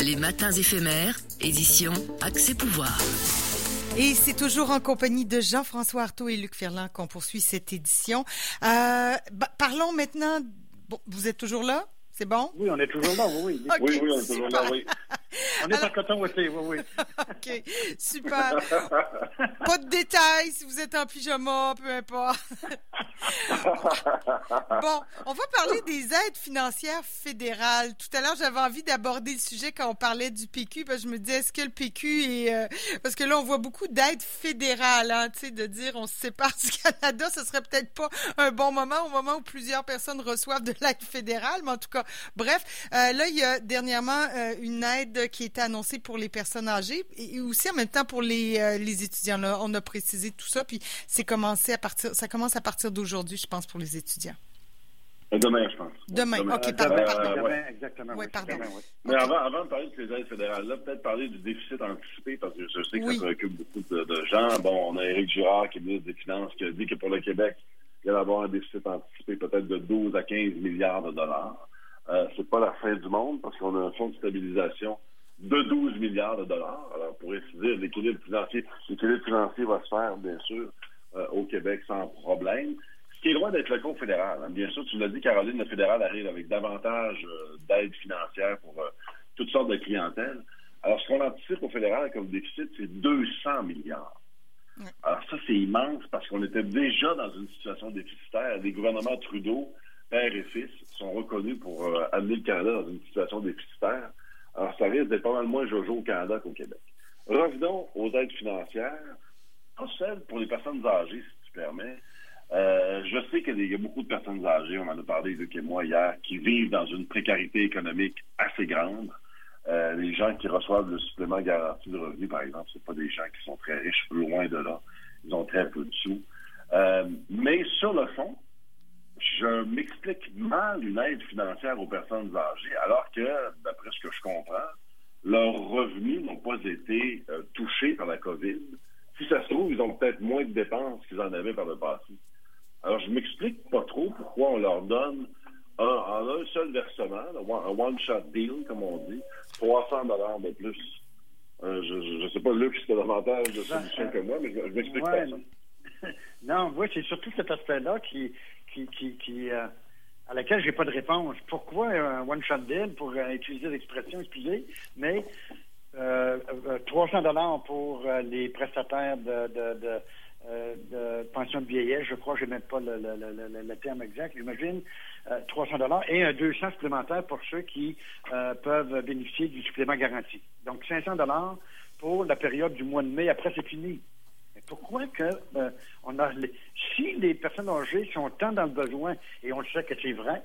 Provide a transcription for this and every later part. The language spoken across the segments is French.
Les matins éphémères, édition Accès Pouvoir. Et c'est toujours en compagnie de Jean-François Artaud et Luc Ferland qu'on poursuit cette édition. Euh, bah, parlons maintenant. Bon, vous êtes toujours là? C'est bon? Oui, on est toujours là, oui. Ok, Oui, oui, on est toujours là, oui. On est en coton aussi, oui, oui. OK, super. Pas de détails si vous êtes en pyjama, peu importe. bon, on va parler des aides financières fédérales. Tout à l'heure, j'avais envie d'aborder le sujet quand on parlait du PQ, parce que je me disais, est-ce que le PQ est... euh, parce que là, on voit beaucoup d'aides fédérales, hein, tu sais, de dire on se sépare du Canada, ce serait peut-être pas un bon moment au moment où plusieurs personnes reçoivent de l'aide fédérale, mais en tout cas, bref, euh, là, il y a dernièrement euh, une aide qui a été annoncée pour les personnes âgées et aussi en même temps pour les, euh, les étudiants. Là, on a précisé tout ça, puis c'est commencé à partir, ça commence à partir d'aujourd'hui, je pense, pour les étudiants. Demain, je pense. Demain, Demain. OK, Euh, pardon, demain, pardon. ouais. exactement. Oui, pardon. demain. Mais avant, avant de parler de ces aides fédérales-là, peut-être parler du déficit anticipé, parce que je sais que Oui. ça préoccupe beaucoup de, de gens. Bon, on a Éric Girard, qui est ministre des Finances, qui a dit que pour le Québec, il allait avoir un déficit anticipé peut-être de 12 à 15 milliards de dollars. Euh, c'est pas la fin du monde, parce qu'on a un fonds de stabilisation de 12 milliards de dollars. Alors, pour ainsi dire, l'équilibre financier, l'équilibre financier va se faire, bien sûr, euh, au Québec sans problème. Ce qui est loin d'être le compte fédéral. hein. Bien sûr, tu l'as dit, Caroline, le fédéral arrive avec davantage euh, d'aide financière pour euh, toutes sortes de clientèles. Alors, ce qu'on anticipe au fédéral comme déficit, c'est 200 milliards. Ouais. Alors, ça, c'est immense parce qu'on était déjà dans une situation déficitaire. Les gouvernements Trudeau, père et fils, sont reconnus pour amener le Canada dans une situation déficitaire. Alors, ça risque d'être pas mal moins jojo au Canada qu'au Québec. Revenons aux aides financières. Pas celles pour les personnes âgées, si tu permets. Euh, je sais qu'il y a beaucoup de personnes âgées, on en a parlé, Luc et moi, hier, qui vivent dans une précarité économique assez grande. Euh, les gens qui reçoivent le supplément garanti de revenu, par exemple, c'est pas des gens qui sont très riches, loin de là. Ils ont très peu de sous. Euh, mais sur le fond, je m'explique mal une aide financière aux personnes âgées, alors que, d'après ce que je comprends, leurs revenus n'ont pas été euh, touchés par la COVID. Si ça se trouve, ils ont peut-être moins de dépenses qu'ils en avaient par le passé. Alors, je m'explique pas trop pourquoi on leur donne un, en un seul versement, un one-shot deal, comme on dit, 300 dollars de plus. Euh, je ne sais pas, Luc, si tu davantage de solutions euh, que moi, mais je, je m'explique Ouais, pas ça. Non, moi, c'est surtout cet aspect-là qui, qui, qui, euh, à laquelle j'ai pas de réponse. Pourquoi un one-shot deal, pour euh, utiliser l'expression, excusez, mais euh, euh, 300 dollars pour les prestataires de, de, pension de vieillesse, je crois, je n'ai même pas le, terme exact, j'imagine, euh, 300 dollars et un 200 supplémentaire pour ceux qui peuvent bénéficier du supplément garanti. Donc 500 dollars pour la période du mois de mai. Après, c'est fini. Pourquoi que euh, on a les- si les personnes âgées sont tant dans le besoin et on sait que c'est vrai,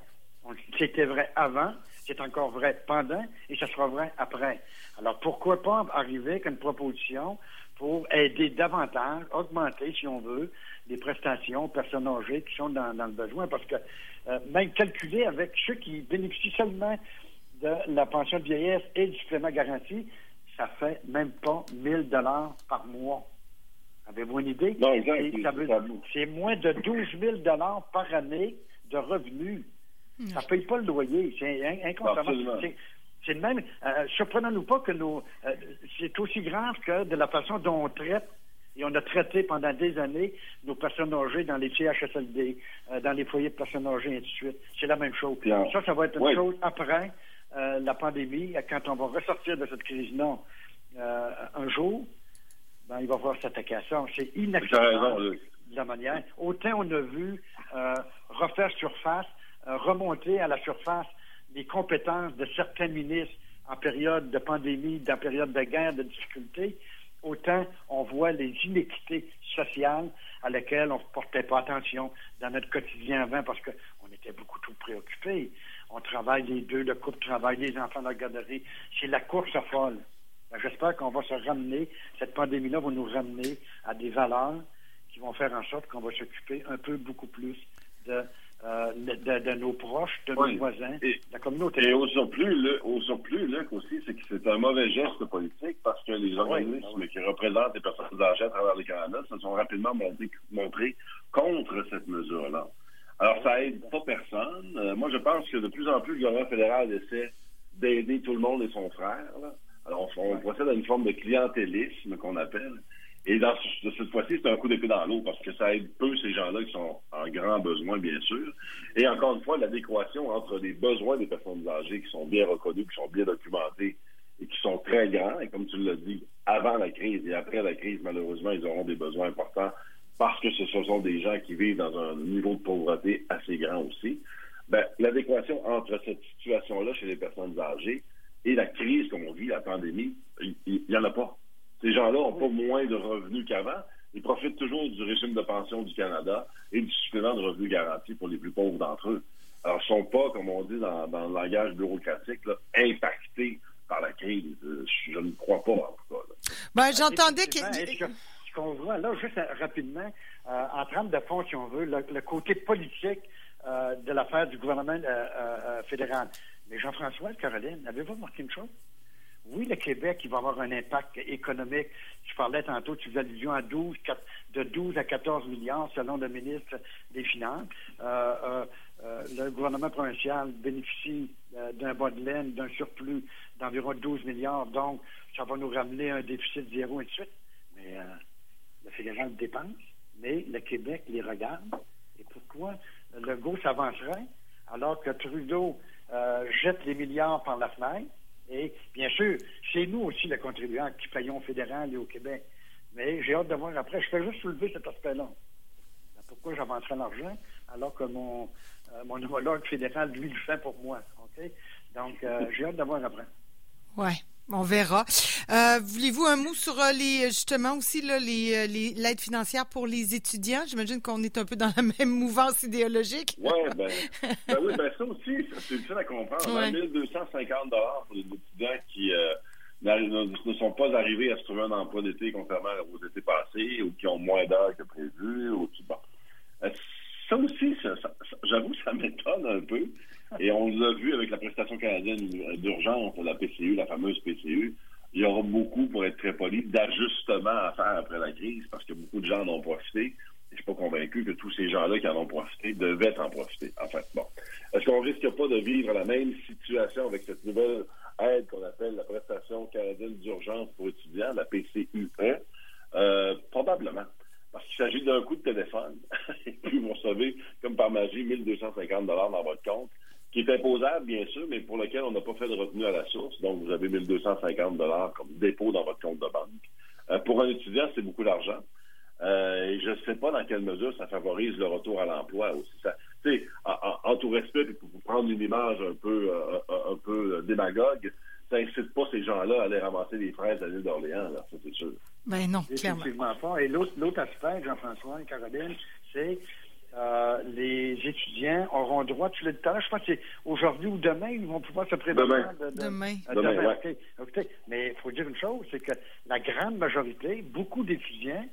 c'était vrai avant, c'est encore vrai pendant et ça sera vrai après. Alors pourquoi pas arriver avec une proposition pour aider davantage, augmenter si on veut les prestations aux personnes âgées qui sont dans, dans le besoin? Parce que euh, même calculer avec ceux qui bénéficient seulement de la pension de vieillesse et du supplément garanti, ça fait même pas 1000 dollars par mois. Avez-vous une idée? Non, c'est- moins de 12 000 dollars par année de revenus? Ça ne paye pas le loyer. C'est in- inconcevable. Absolument. C'est- le même. Euh, Surprenons-nous pas que nos. euh, c'est aussi grave que de la façon dont on traite. Et on a traité pendant des années nos personnes âgées dans les CHSLD, euh, dans les foyers de personnes âgées, et ainsi de suite. C'est la même chose. Ça, ça va être une Oui. chose après euh, la pandémie, quand on va ressortir de cette crise-là euh, un jour, ben, il va falloir s'attaquer à ça. C'est inacceptable de la manière. Autant on a vu euh, refaire surface, euh, remonter à la surface les compétences de certains ministres en période de pandémie, en période de guerre, de difficulté, autant on voit les inéquités sociales à lesquelles on ne portait pas attention dans notre quotidien avant parce qu'on était beaucoup trop préoccupés. On travaille les deux, le couple travaille, les enfants dans la garderie. C'est la course à folle. Ben, J'espère qu'on va se ramener, cette pandémie-là va nous ramener à des valeurs qui vont faire en sorte qu'on va s'occuper un peu beaucoup plus de, euh, de, de- de nos proches, de Oui. nos voisins, Et- de la communauté. Et au surplus, le, au surplus, Luc, aussi, c'est que c'est un mauvais geste politique parce que les organismes ah oui. qui représentent les personnes âgées à travers le Canada se sont rapidement montrés, montrés contre cette mesure-là. Alors, ça aide pas personne. Euh, moi, je pense que de plus en plus, le gouvernement fédéral essaie d'aider tout le monde et son frère. Alors, on, procède à une forme de clientélisme qu'on appelle. Et dans cette fois-ci, c'est un coup d'épée dans l'eau parce que ça aide peu ces gens-là qui sont en grand besoin, bien sûr. Et encore une fois, l'adéquation entre les besoins des personnes âgées qui sont bien reconnues, qui sont bien documentés et qui sont très grands. Et comme tu l'as dit, avant la crise et après la crise, malheureusement, ils auront des besoins importants parce que ce sont des gens qui vivent dans un niveau de pauvreté assez grand aussi. Ben, l'adéquation entre cette situation-là chez les personnes âgées et la crise qu'on vit, la pandémie, il n'y en a pas. Ces gens-là n'ont pas moins de revenus qu'avant. Ils profitent toujours du régime de pension du Canada et du supplément de revenus garantis pour les plus pauvres d'entre eux. Alors, ils ne sont pas, comme on dit dans, le langage bureaucratique, impactés par la crise. Je, ne crois pas, en tout cas. Ben, j'entendais que... Ce qu'on voit là, juste rapidement, euh, en termes de fond, si on veut, le, côté politique euh, de l'affaire du gouvernement euh, fédéral. Mais Jean-François, Caroline, avez-vous remarqué une chose? Oui, le Québec, il va avoir un impact économique. Je parlais tantôt, tu faisais allusion à 12, de 12 à 14 milliards selon le ministre des Finances. Euh, euh, euh, le gouvernement provincial bénéficie d'un bas de laine, d'un surplus d'environ 12 milliards. Donc, ça va nous ramener un déficit zéro et de suite. Mais le fédéral dépense, mais le Québec les regarde. Et pourquoi le GO s'avancerait alors que Trudeau jette les milliards par la fenêtre? Et bien sûr, c'est nous aussi, les contribuables, qui payons au fédéral et au Québec. Mais j'ai hâte de voir après. Je fais juste soulever cet aspect-là. Pourquoi j'avancerai l'argent alors que mon, euh, mon homologue fédéral, lui, le fait pour moi. Donc, euh, j'ai hâte de voir après. Ouais. On verra. Euh, voulez-vous un mot sur euh, les justement aussi les, euh, l'aide financière pour les étudiants? J'imagine qu'on est un peu dans la même mouvance idéologique. Ouais, ben, ben oui, ben ça aussi, c'est difficile à comprendre. On a 1250 dollars pour les étudiants qui ne, sont pas arrivés à se trouver un emploi d'été contrairement aux étés passés ou qui ont moins d'heures que prévu. Ou bon. Ça aussi, j'avoue, ça m'étonne un peu. Et on l'a vu avec la prestation canadienne d'urgence, la PCU, la fameuse PCU. Il y aura beaucoup, pour être très poli, d'ajustements à faire après la crise parce que beaucoup de gens en ont profité. Je suis pas convaincu que tous ces gens-là qui en ont profité devaient en profiter. En fait, bon. Est-ce qu'on risque pas de vivre la même situation avec cette nouvelle aide qu'on appelle la prestation canadienne d'urgence pour étudiants, la PCUE? Euh, probablement. Parce qu'il s'agit d'un coup de téléphone. et puis vous recevez, comme par magie, 1250 dans votre compte qui est imposable, bien sûr, mais pour lequel on n'a pas fait de retenue à la source. Donc, vous avez 1250 dollars comme dépôt dans votre compte de banque. Euh, pour un étudiant, c'est beaucoup d'argent. Euh, et je ne sais pas dans quelle mesure ça favorise le retour à l'emploi aussi. Ça, en, en, tout respect, pour prendre une image un peu, euh, un peu démagogue, ça incite pas ces gens-là à aller ramasser des fraises à l'île d'Orléans, là, ça c'est sûr. Ben non, clairement. pas. Et l'autre aspect, Jean-François et Caroline, c'est droit, tu l'as dit tout à l'heure, je pense que c'est aujourd'hui ou demain, ils vont pouvoir se préparer. Demain. demain. Mais il faut dire une chose, c'est que la grande majorité, beaucoup d'étudiants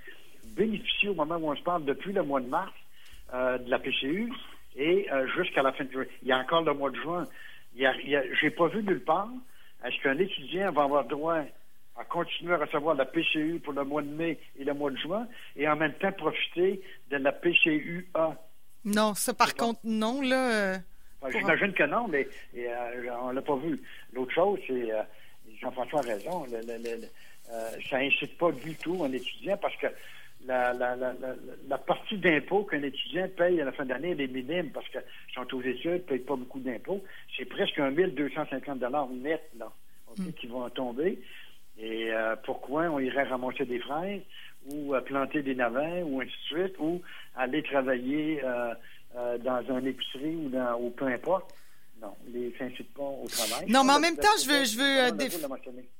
bénéficient au moment où on se parle depuis le mois de mars euh, de la PCU et euh, jusqu'à la fin de juillet. Il y a encore le mois de juin. Je n'ai pas vu nulle part est-ce qu'un étudiant va avoir droit à continuer à recevoir la PCU pour le mois de mai et le mois de juin et en même temps profiter de la PCUA. Non, ça par contre, non, là. Euh, j'imagine que non, mais on euh, on l'a pas vu. L'autre chose, c'est, euh, Jean-François a raison, ça incite pas du tout un étudiant parce que la, la, partie d'impôt qu'un étudiant paye à la fin d'année, elle est minime parce qu'ils sont aux études, ne payent pas beaucoup d'impôts. C'est presque un 1250 net là, hmm. qui vont tomber. Et euh, pourquoi on irait ramasser des fraises? Ou euh, planter des navets ou ainsi de suite ou aller travailler euh, dans un épicerie ou, dans, ou peu importe. Non, les s'incitent pas au travail. Non, mais en même temps, je veux, je veux, euh,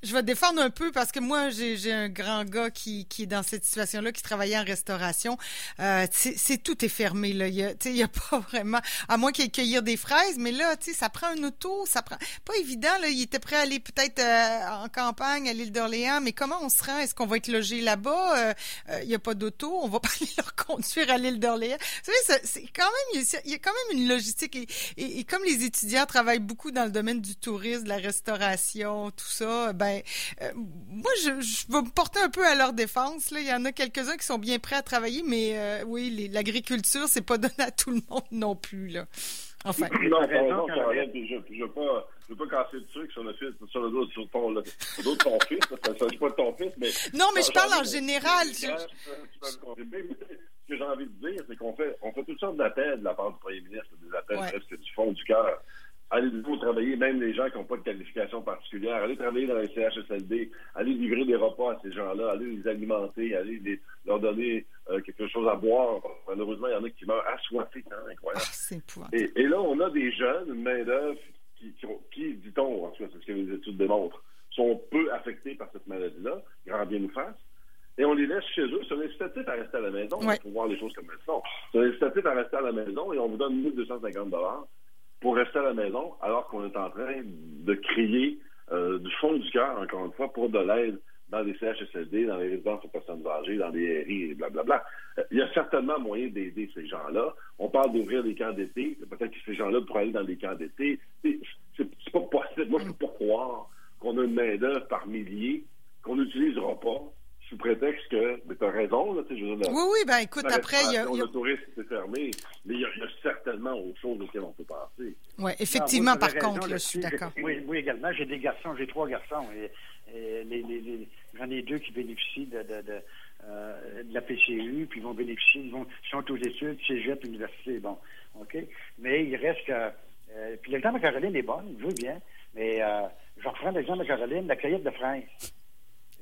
je veux défendre un peu parce que moi, j'ai un grand gars qui, qui est dans cette situation-là, qui travaillait en restauration. Euh, c'est tout est fermé là. Il y a, il y a pas vraiment, à moins qu'il ait cueillir des fraises, mais là, tu sais, ça prend un auto, ça prend pas évident là. Il était prêt à aller peut-être euh, en campagne à l'île d'Orléans, mais comment on se rend? Est-ce qu'on va être logé là-bas? Euh, Il y a pas d'auto, on va pas aller leur conduire à l'île d'Orléans. Vous savez, c'est quand même, il y, a quand même une logistique et, et comme les étudiants étudiants travaillent beaucoup dans le domaine du tourisme, de la restauration, tout ça, ben euh, moi je, je vais me porter un peu à leur défense. Là. Il y en a quelques-uns qui sont bien prêts à travailler, mais euh, oui, l'agriculture, c'est pas donné à tout le monde non plus. Là. Enfin. Non, raison, je ne veux pas je veux pas casser le truc sur le fils, sur le dos, sur ton, le, sur ton fils. Ça ne s'agit pas de ton fils, mais. Non, mais je parle en général. Ce que j'ai envie de dire, c'est qu'on fait, on fait toutes sortes d'appels de la part du premier ministre, des appels presque du fond du cœur. Allez vous travailler, même les gens qui n'ont pas de qualification particulière, allez travailler dans les CHSLD, allez livrer des repas à ces gens-là, allez les alimenter, allez les- leur donner euh, quelque chose à boire. Malheureusement, il y en a qui meurent assoiffés, hein, Ah, incroyable. épouvantable. Et, et là, on a des jeunes, une main-d'œuvre, qui, qui, dit-on, en tout cas, c'est ce que les études démontrent, sont peu affectés par cette maladie-là, grand bien nous fasse. Et on les laisse chez eux, c'est un incitatif à rester à la maison. Ouais. Il faut voir les choses comme elles sont. C'est un incitatif à rester à la maison et on vous donne 1250 pour rester à la maison alors qu'on est en train de crier euh, du fond du cœur, encore une fois, pour de l'aide dans les CHSLD, dans les résidences aux personnes âgées, dans les RI et blablabla. Euh, Il y a certainement moyen d'aider ces gens-là. On parle d'ouvrir des camps d'été. Peut-être que ces gens-là pourraient aller dans des camps d'été. C'est pas possible. Moi, je peux pas croire qu'on a une main-d'œuvre par milliers qu'on n'utilisera pas sous prétexte que, mais t'as raison, là, tu sais, je veux dire, Oui, oui, ben écoute, après, il y a. y Le tourisme, c'est fermé, mais il y, a, il y a certainement autre chose auquel on peut penser. Ouais, Ah, effectivement, par raison contre, là, je suis d'accord. Oui, oui, également. J'ai des garçons, j'ai trois garçons. Et, et les, les, les- j'en ai deux qui bénéficient de, de, de, euh, de la PCU, puis ils vont bénéficier, ils vont, sont aux études, cégep, université, bon, OK? Mais il reste que... euh, puis l'exemple de Caroline est bon, je veux bien, mais euh, je reprends l'exemple de Caroline, la cueillette de fraises.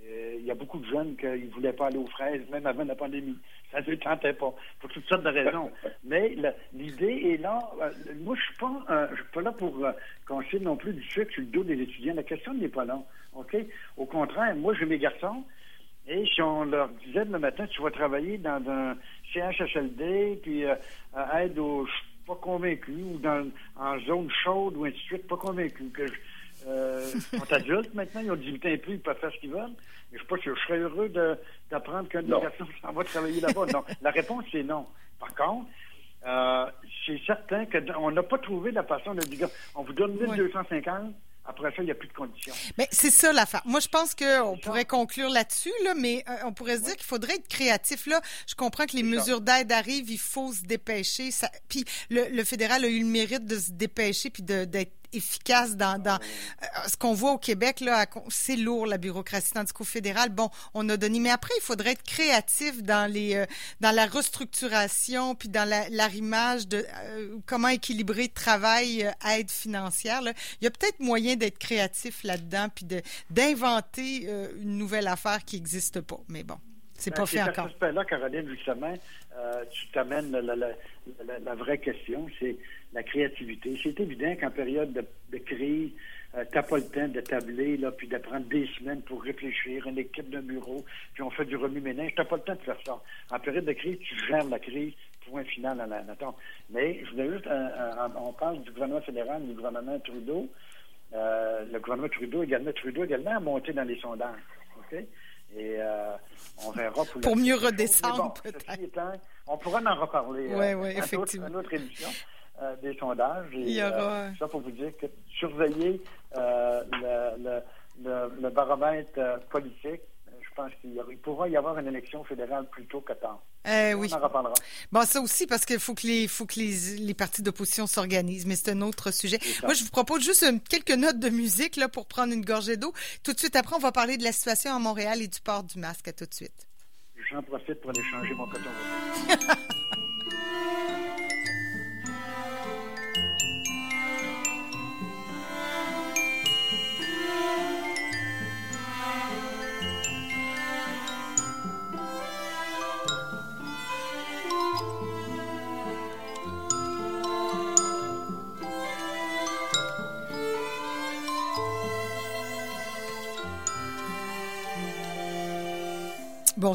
Euh, Il y a beaucoup de jeunes qui ne voulaient pas aller aux fraises, même avant la pandémie. Ça ne les tentait pas, pour toutes sortes de raisons. Mais l'idée est là. Euh, moi, je suis pas, euh, je suis pas là pour euh, conseiller non plus du sucre sur le dos des étudiants. La question n'est pas là. OK? Au contraire, moi, j'ai mes garçons. Et si on leur disait le matin, tu vas travailler dans un CHSLD, puis euh, à aide aux... Je suis pas convaincu, ou dans, en zone chaude, ou ainsi de suite, pas convaincu. Que je, euh, ils sont adultes maintenant, ils ont 18 ans et plus, ils peuvent faire ce qu'ils veulent. Mais je sais pas si je serais heureux de- d'apprendre qu'un de mes garçons s'en va travailler là-bas. Non. La réponse, c'est non. Par contre, euh, c'est certain qu'on n'a pas trouvé la façon de dire, on vous donne 1250, après ça, il n'y a plus de conditions. Mais c'est ça l'affaire. Moi, je pense qu'on pourrait conclure là-dessus, là, mais euh, on pourrait se dire qu'il faudrait être créatif. Là, je comprends que les C'est ça. mesures d'aide arrivent, il faut se dépêcher. Ça... Puis le, le fédéral a eu le mérite de se dépêcher puis de- d'être efficace dans, dans euh, ce qu'on voit au Québec. Là, c'est lourd la bureaucratie, tandis qu'au fédéral, bon, on a donné. Mais après, il faudrait être créatif dans les euh, dans la restructuration puis dans la- l'arrimage de euh, comment équilibrer travail, aide financière. là. Il y a peut-être moyen d'être créatif là-dedans puis d'inventer une nouvelle affaire qui n'existe pas. Mais bon, c'est Ben, pas fait encore. aspect-là, Caroline, justement, euh, tu t'amènes la- la vraie question, c'est la créativité. C'est évident qu'en période de, de crise, euh, t'as pas le temps de tabler, là, puis de prendre des semaines pour réfléchir, une équipe de bureau, puis on fait du remue-ménage. T'as pas le temps de faire ça. En période de crise, tu gères la crise, point final à la. Mais je voulais juste, euh, euh, on parle du gouvernement fédéral, du gouvernement Trudeau. Euh, le gouvernement Trudeau également, Trudeau également a monté dans les sondages. OK? Et euh, on verra pour, Pour mieux redescendre, bon, peut-être. on pourra en reparler. Euh, d'autres- effectivement. À notre émission des sondages. Et, Il y aura- euh, ça pour vous dire que surveiller euh, le, le, le, le baromètre euh, politique, euh, je pense qu'il pourra y avoir une élection fédérale plus tôt que tard. Eh oui. On en reparlera. Bon, ça aussi, parce qu'il faut que les, faut que les, les partis d'opposition s'organisent, mais c'est un autre sujet. Moi, je vous propose juste une- quelques notes de musique là pour prendre une gorgée d'eau. Tout de suite après, on va parler de la situation à Montréal et du port du masque. À tout de suite. J'en profite pour aller changer mon coton.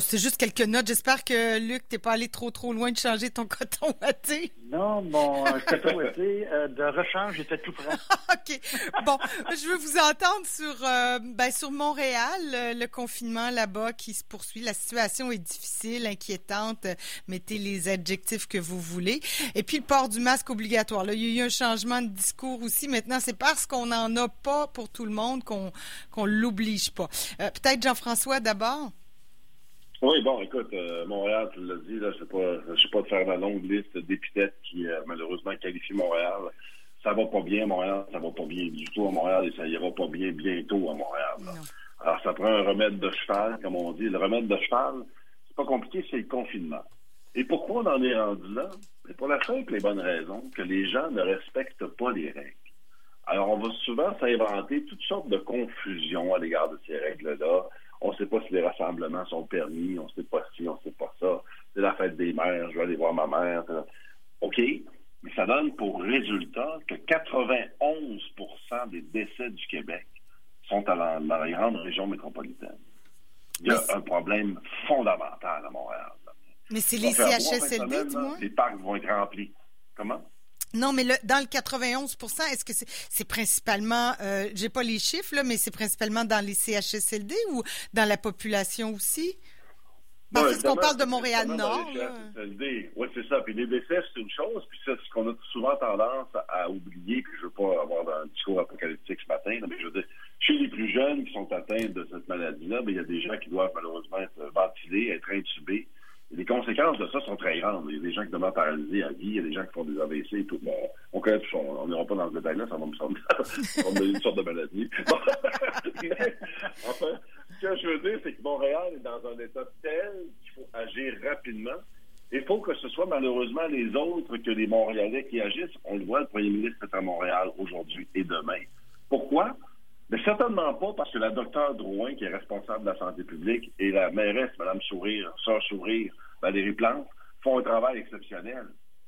c'est juste quelques notes. J'espère que Luc, t'es pas allé trop trop loin de changer ton coton watté. Non, mon euh, coton été euh, de rechange était tout prêt. OK. Bon, je veux vous entendre sur, euh, ben, sur Montréal, euh, le confinement là-bas qui se poursuit. La situation est difficile, inquiétante. Mettez les adjectifs que vous voulez. Et puis, le port du masque obligatoire. Là, il y a eu un changement de discours aussi. Maintenant, c'est parce qu'on n'en a pas pour tout le monde qu'on qu'on l'oblige pas. Euh, Peut-être Jean-François d'abord? Oui, bon, écoute, euh, Montréal, tu l'as dit, là, je ne sais pas, je sais pas de faire la longue liste d'épithètes qui, euh, malheureusement, qualifient Montréal. ça va pas bien à Montréal, ça va pas bien du tout à Montréal et ça ira pas bien bientôt à Montréal. Alors, ça prend un remède de cheval, comme on dit. Le remède de cheval, c'est pas compliqué, c'est le confinement. Et pourquoi on en est rendu là? C'est pour la simple et bonne raison que les gens ne respectent pas les règles. Alors, on va souvent s'inventer toutes sortes de confusions à l'égard de ces règles-là. On ne sait pas si les rassemblements sont permis, on ne sait pas si, on ne sait pas ça. C'est la fête des mères, je vais aller voir ma mère. OK, mais ça donne pour résultat que 91% des décès du Québec sont dans la grande région métropolitaine. Il y a un problème fondamental à Montréal. Mais c'est les CHSLD. Les parcs vont être remplis. Comment? Non, mais le, dans le 91% est-ce que c'est principalement, euh, j'ai pas les chiffres, là, mais c'est principalement dans les CHSLD ou dans la population aussi? Parce qu'on parle de Montréal-Nord. Oui, c'est ça. Puis les décès, c'est une chose. Puis c'est ce qu'on a souvent tendance à, oublier. Puis je veux pas avoir un discours apocalyptique ce matin, mais je veux dire, chez les plus jeunes qui sont atteints de cette maladie-là, il y a des gens qui doivent malheureusement être ventilés, être intubés les conséquences de ça sont très grandes. Il y a des gens qui demeurent paralysés à vie, il y a des gens qui font des AVC et tout. Bon, on connaît tout. On n'ira pas dans ce détail-là, ça va me sembler une sorte de maladie. Enfin, ce que je veux dire, c'est que Montréal est dans un état tel qu'il faut agir rapidement. Il faut que ce soit malheureusement les autres que les Montréalais qui agissent. On le voit, le premier ministre est à Montréal aujourd'hui et demain. Pourquoi? Mais certainement pas parce que la docteure Drouin, qui est responsable de la santé publique, et la mairesse, Mme Sourire, Sœur Sourire, Valérie Plante, font un travail exceptionnel.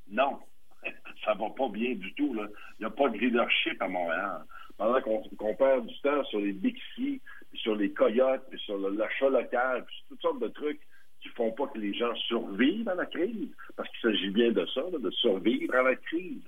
Non, ça va pas bien du tout. Là. Il n'y a pas de leadership à Montréal. Pendant qu'on perd du temps sur les Bixi, sur les coyotes, puis sur l'achat local, puis sur toutes sortes de trucs qui font pas que les gens survivent à la crise, parce qu'il s'agit bien de ça, de survivre à la crise.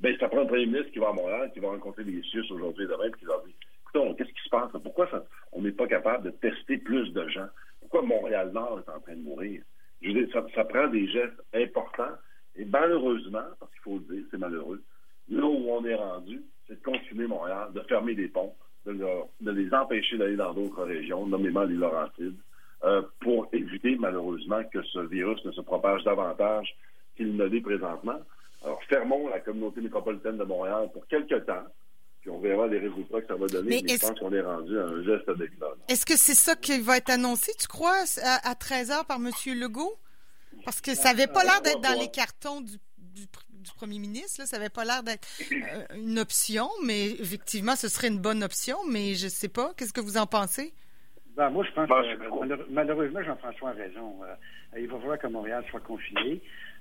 Ben, ça prend un premier ministre qui va à Montréal, qui va rencontrer les Suisses aujourd'hui et demain, qui leur dit qu'est-ce qui se passe? Pourquoi on n'est pas capable de tester plus de gens? Pourquoi Montréal-Nord est en train de mourir? Je veux dire, ça, prend des gestes importants. Et malheureusement, parce qu'il faut le dire, c'est malheureux, là où on est rendu, c'est de confiner Montréal, de fermer des ponts, de, les empêcher d'aller dans d'autres régions, nommément les Laurentides, euh, pour éviter malheureusement que ce virus ne se propage davantage qu'il ne l'est présentement. Alors, fermons la communauté métropolitaine de Montréal pour quelque temps, on verra les résultats que ça va donner. Mais, je pense qu'on est rendu à un geste d'éclat. Est-ce que c'est ça qui va être annoncé, tu crois, à, 13 h par M. Legault? Parce que ça n'avait pas l'air d'être dans les cartons du, premier ministre. Ça n'avait pas l'air d'être euh, une option, mais effectivement, ce serait une bonne option. Mais je ne sais pas. Qu'est-ce que vous en pensez? Ben, moi, je pense ben, que malheureusement, Jean-François a raison. Euh, il va falloir que Montréal soit confiné.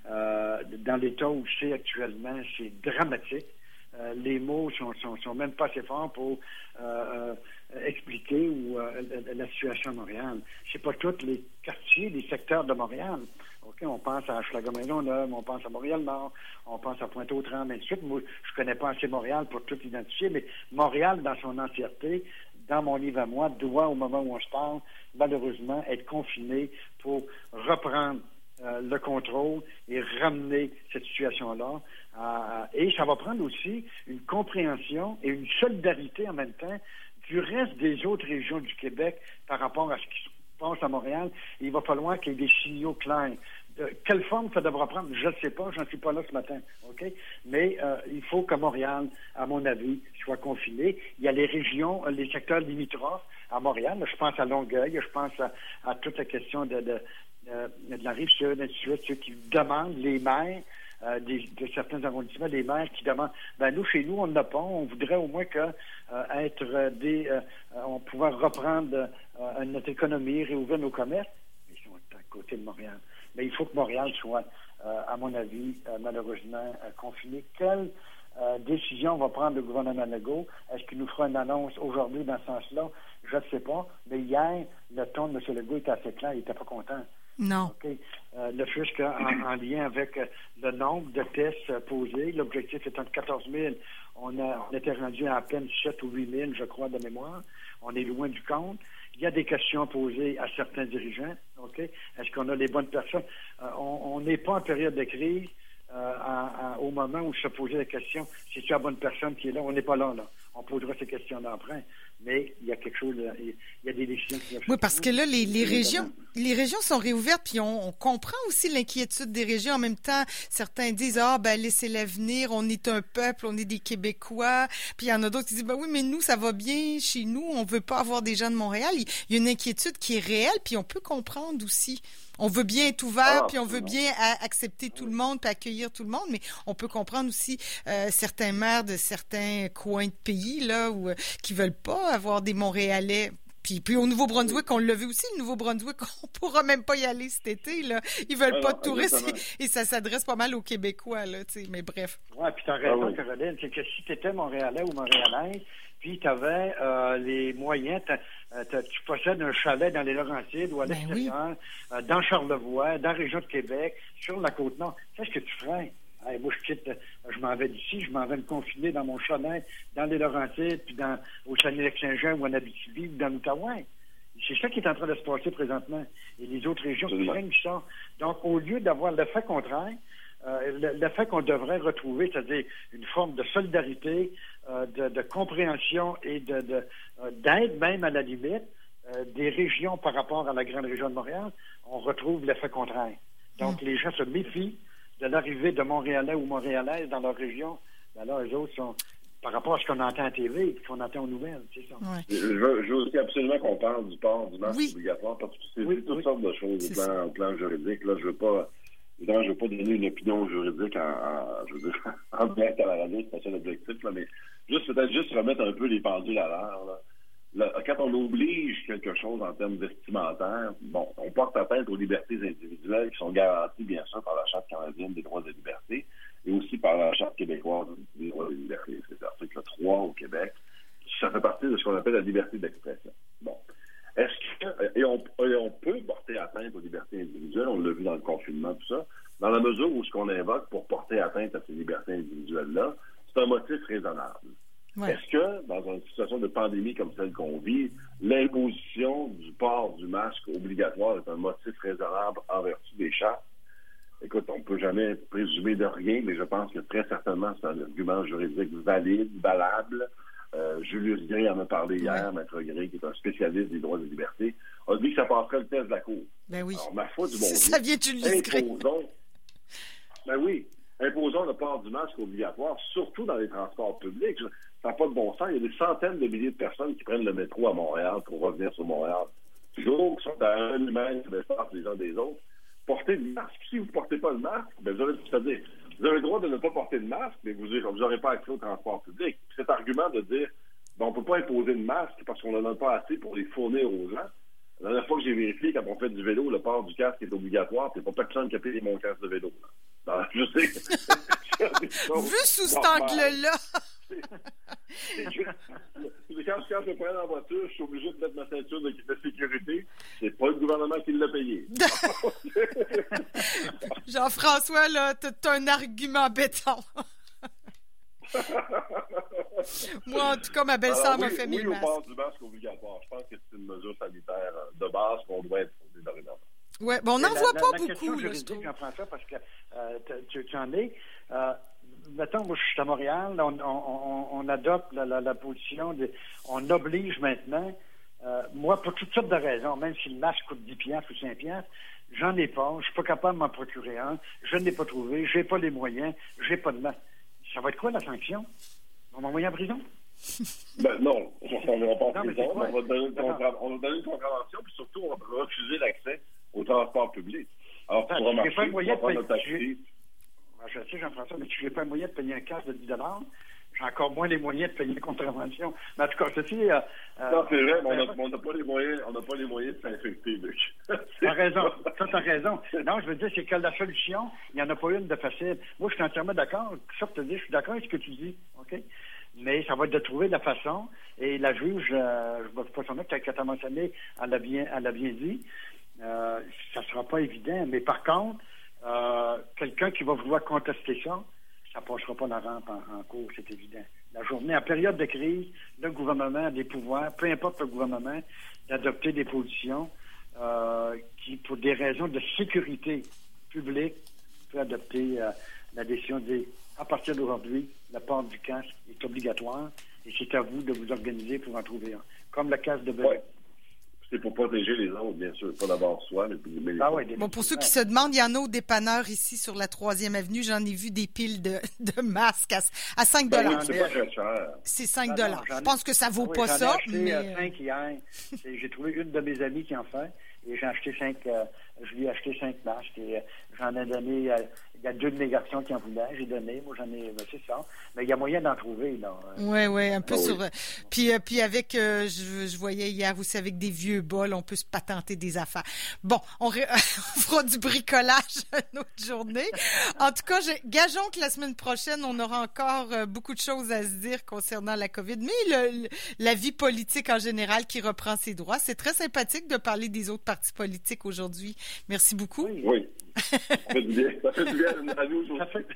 Euh, dans l'état où c'est actuellement, c'est dramatique. Euh, les mots sont, sont, même pas assez forts pour euh, euh, expliquer ou, la situation à Montréal. C'est pas tous les quartiers, les secteurs de Montréal. On pense à Schlager-Maisonneuve, on pense à Montréal-Nord, on pense à Pointe-aux-Trembles, et de suite. Moi, je connais pas assez Montréal pour tout identifier, mais Montréal, dans son entièreté, dans mon livre à moi, doit, au moment où on se parle, malheureusement, être confiné pour reprendre le contrôle et ramener cette situation-là et ça va prendre aussi une compréhension et une solidarité en même temps du reste des autres régions du Québec par rapport à ce qui se passe à Montréal. il va falloir qu'il y ait des signaux clairs. quelle forme ça devra prendre, je ne sais pas, je n'en suis pas là ce matin, OK? Mais euh, il faut que Montréal, à mon avis, soit confiné. Il y a les régions, les secteurs limitrophes à Montréal. Je pense à Longueuil, je pense à, toute la question de, de, la rive sud, et ceux qui demandent, les maires, euh, de certains arrondissements, des maires qui demandent ben nous, chez nous, on n'a pas, on voudrait au moins que euh, être euh, des on pouvoir reprendre notre économie, réouvrir nos commerces. Ils sont à côté de Montréal. Mais il faut que Montréal soit, à mon avis, malheureusement, confiné. Quelle décision va prendre le gouvernement Legault? Est-ce qu'il nous fera une annonce aujourd'hui dans ce sens-là? Je ne sais pas. Mais hier, le ton de M. Legault était assez clair, il n'était pas content. Non. Euh, le fisc en, en, lien avec euh, le nombre de tests euh, posés. L'objectif est entre 14 000. On, a, était rendu à à peine 7 ou 8 000, je crois, de mémoire. On est loin du compte. Il y a des questions posées à certains dirigeants. Est-ce qu'on a les bonnes personnes? on n'est pas en période de crise. au moment où se posait la question, c'est tu la bonne personne qui est là? On n'est pas là, là. On posera ces questions d'emprunt. Mais il y a quelque chose, il y a des décisions qui Oui, parce que là, les, les régions, les régions sont réouvertes, puis on, on comprend aussi l'inquiétude des régions. En même temps, certains disent, ah, ben, laissez-les venir, on est un peuple, on est des Québécois. Puis il y en a d'autres qui disent, ben oui, mais nous, ça va bien chez nous, on veut pas avoir des gens de Montréal. Il y a une inquiétude qui est réelle, puis on peut comprendre aussi. On veut bien être ouvert, Ah, puis on veut bien accepter tout le monde, puis accueillir tout le monde, mais on peut comprendre aussi euh, certains maires de certains coins de pays là où euh, qui veulent pas avoir des Montréalais. Puis, puis au Nouveau-Brunswick, on l'a vu aussi, le Nouveau-Brunswick, on pourra même pas y aller cet été. Là. Ils veulent Ah pas non, de touristes et, et ça s'adresse pas mal aux Québécois. Là, tu sais, mais bref. Oui, puis tu as raison, Ah oui. Caroline, c'est que si tu étais Montréalais ou Montréalaise, puis tu avais les moyens, euh, tu possèdes un chalet dans les Laurentides ou à Ben l'extérieur, euh, dans Charlevoix, dans la région de Québec, sur la Côte-Nord, qu'est-ce que tu ferais? Hey, moi, je quitte, euh, je m'en vais d'ici, je m'en vais me confiner dans mon chalet, dans les Laurentides, puis dans, au Saguenay-Lac-Saint-Jean ou en Abitibi ou dans l'Outaouais. C'est ça qui est en train de se passer présentement. Et les autres régions Absolument. craignent ça. Donc, au lieu d'avoir l'effet contraire, euh, le- l'effet qu'on devrait retrouver, c'est-à-dire une forme de solidarité, euh, de, de compréhension et de, euh, d'aide même à la limite euh, des régions par rapport à la grande région de Montréal, on retrouve l'effet contraire. Donc, les gens se méfient de l'arrivée de Montréalais ou Montréalaises dans leur région. Ben là, eux autres sont, par rapport à ce qu'on entend à TV et qu'on entend aux nouvelles, c'est ça. Ouais. Je veux, je veux aussi absolument qu'on parle du port du masque Oui. obligatoire parce que c'est Oui, toutes oui. sortes de choses au plan, au plan juridique. Là, je veux pas, évidemment, je veux pas donner une opinion juridique en, en- je veux dire, en direct à la radio, c'est pas ça l'objectif, là, mais juste peut-être juste remettre un peu les pendules à l'heure. là. Quand on oblige quelque chose en termes vestimentaires, bon, on porte atteinte aux libertés individuelles qui sont garanties, bien sûr, par la Charte canadienne des droits et libertés et aussi par la Charte québécoise des droits et libertés. C'est l'article 3 au Québec. Ça fait partie de ce qu'on appelle la liberté d'expression. Bon. Est-ce que, et on, et on peut porter atteinte aux libertés individuelles, on l'a vu dans le confinement, tout ça, dans la mesure où ce qu'on invoque pour porter atteinte à ces libertés individuelles-là, c'est un motif raisonnable. Ouais. Est-ce que, dans une situation de pandémie comme celle qu'on vit, l'imposition du port du masque obligatoire est un motif raisonnable en vertu des chartes? Écoute, on ne peut jamais présumer de rien, mais je pense que très certainement c'est un argument juridique valide, valable. Euh, Julius Gray en a parlé hier, Maître Gray, qui est un spécialiste des droits et libertés, a dit que ça passerait le test de la Cour. Ben oui. Alors, ma foi du bon Ça vient Julius Gray. imposons, ben oui, imposons le port du masque obligatoire, surtout dans les transports publics. Ça n'a pas de bon sens. Il y a des centaines de milliers de personnes qui prennent le métro à Montréal pour revenir sur Montréal. Toujours qui sont à un mètre d'espace les uns des autres. Portez le masque. Si vous ne portez pas le masque, ben vous, avez, c'est-à-dire, vous avez le droit de ne pas porter le masque, mais vous n'aurez pas accès au transport public. Cet argument de dire ben, on ne peut pas imposer le masque parce qu'on n'en a pas assez pour les fournir aux gens. La dernière fois que j'ai vérifié, quand on fait du vélo, le port du casque est obligatoire, il n'y a pas personne qui a payé mon casque de vélo. je sais. Vu sous cet angle-là, Quand, quand je prends dans la voiture, je suis obligé de mettre ma ceinture de, de sécurité. C'est pas le gouvernement qui l'a payé. Jean-François, là, t'as un argument béton. Moi, en tout cas, ma belle-sœur Alors, m'a oui, fait oui, mille au masques. port du masque obligatoire. Je pense que c'est une mesure sanitaire euh, de base qu'on doit être dorénavant. Ouais, bon, on n'en voit la- pas la question beaucoup, là, je trouve. Jean-François, parce que euh, tu en es. Euh, mettons, moi, je suis à Montréal, on, on- on- on adopte la, la- la position de. On oblige maintenant, euh, moi, pour toutes sortes de raisons, même si le masque coûte 10 piastres ou 5 piastres, j'en ai pas, je suis pas capable de m'en procurer un, je ne l'ai pas trouvé, j'ai pas les moyens, j'ai pas de masque. Ça va être quoi la sanction? On va m'envoyer en prison? Ben non, on va pas en prison, on va donner une on va contravention, puis surtout, on va refuser l'accès au transport public. Alors, tu pourras tu n'as marcher, pas tu moyen pourras de prendre payer- taxi. Ah, Je sais, Jean-François, mais tu n'as pas le moyen de payer un casque de 10 J'ai encore moins les moyens de payer une contravention. Mais en tout cas, ceci. Euh, euh, Non, c'est vrai, mais on ben, n'a pas les moyens, on n'a pas les moyens de s'infecter, Luc. T'as raison. Ça, t'as raison. Non, je veux dire, c'est que la solution, il n'y en a pas une de facile. Moi, je suis entièrement d'accord. Ça, te dire, je suis d'accord avec ce que tu dis. OK? Mais ça va être de trouver la façon. Et la juge, euh, je ne vais pas son nom, quand elle t'a mentionné, elle l'a bien, elle l'a bien dit. Euh, ça ne sera pas évident. Mais par contre, euh, quelqu'un qui va vouloir contester ça, ça ne passera pas la rampe en, cours, c'est évident. La journée, en période de crise, le gouvernement a des pouvoirs, peu importe le gouvernement, d'adopter des positions euh, qui, pour des raisons de sécurité publique, peut adopter euh, la décision de dire, à partir d'aujourd'hui, le port du casque est obligatoire Et c'est à vous de vous organiser pour en trouver un. Comme la case de. Ouais. C'est pour protéger les autres, bien sûr. Pas d'abord soi, mais, mais les Ah ouais, Bon, pour ceux qui se demandent, il y en a au dépanneur ici sur la troisième avenue. J'en ai vu des piles de, de masques à, à 5 Ben oui, c'est pas très cher. C'est 5 Ah non, dollars. Je pense que ça vaut Ah oui, pas j'en ai ça, acheté mais euh, cinq hier. J'ai trouvé une de mes amies qui en fait. Et j'ai acheté cinq. euh, je lui ai acheté cinq masques. Et euh, j'en ai donné. euh, il y a deux de mes garçons qui en voulaient. J'ai donné. Moi, j'en ai. ben, c'est ça. Mais il y a moyen d'en trouver, là. Ouais, ouais, un peu Ah oui. sur. euh, Puis, euh, puis avec, euh, je, je voyais hier aussi avec des vieux bols, on peut se patenter des affaires. Bon, on, ré- on fera du bricolage une autre journée. En tout cas, je- gageons que la semaine prochaine, on aura encore euh, beaucoup de choses à se dire concernant la COVID, mais le- le- la vie politique en général qui reprend ses droits. C'est très sympathique de parler des autres partis politiques aujourd'hui. Merci beaucoup. Oui. Oui. Ça fait du bien. Ça fait du bien à nous aussi. Ça fait-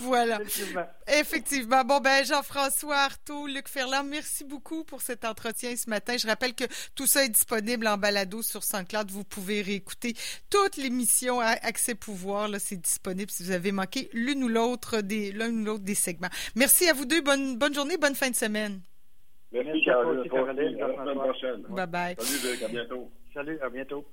Voilà. Effectivement. Effectivement. Bon, ben, Jean-François Artaud, Luc Ferland, merci beaucoup pour cet entretien ce matin. Je rappelle que tout ça est disponible en balado sur SoundCloud. Vous pouvez réécouter toute l'émission à Accès Pouvoir. Là, c'est disponible si vous avez manqué l'une ou l'autre des, l'un ou l'autre des segments. Merci à vous deux. Bonne, bonne journée, bonne fin de semaine. Merci, Merci Caroline. À. À la semaine prochaine. Bye bye. Salut, Luc. À bientôt. Salut, à bientôt.